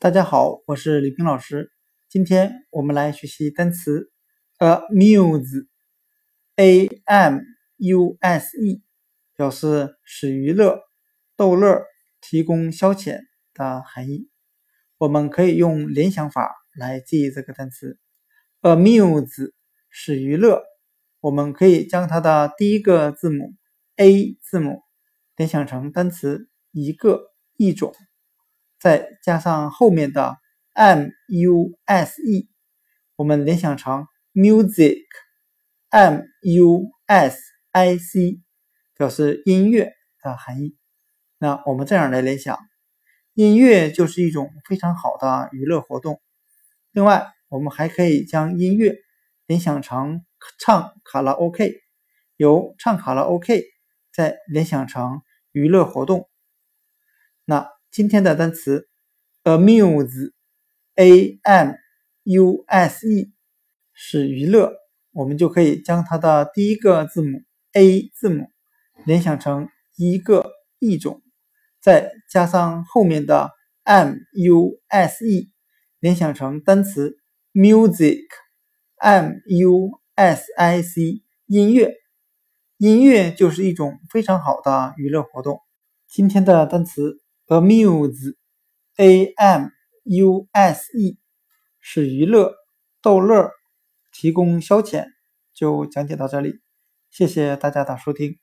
大家好，我是李平老师。今天我们来学习单词 amuse，a m u s e，表示使娱乐、逗乐、提供消遣的含义。我们可以用联想法来记忆这个单词 amuse，使娱乐。我们可以将它的第一个字母 a 字母联想成单词一个、一种。再加上后面的 m u s e，我们联想成 music，m u s i c，表示音乐的含义。那我们这样来联想，音乐就是一种非常好的娱乐活动。另外，我们还可以将音乐联想成唱卡拉 OK，由唱卡拉 OK 再联想成娱乐活动。那今天的单词 amuse，a m u s e 是娱乐，我们就可以将它的第一个字母 a 字母联想成一个一种，再加上后面的 m u s e 联想成单词 music，m u s i c 音乐，音乐就是一种非常好的娱乐活动。今天的单词。Amuse，a m u s e，是娱乐、逗乐、提供消遣，就讲解到这里，谢谢大家的收听。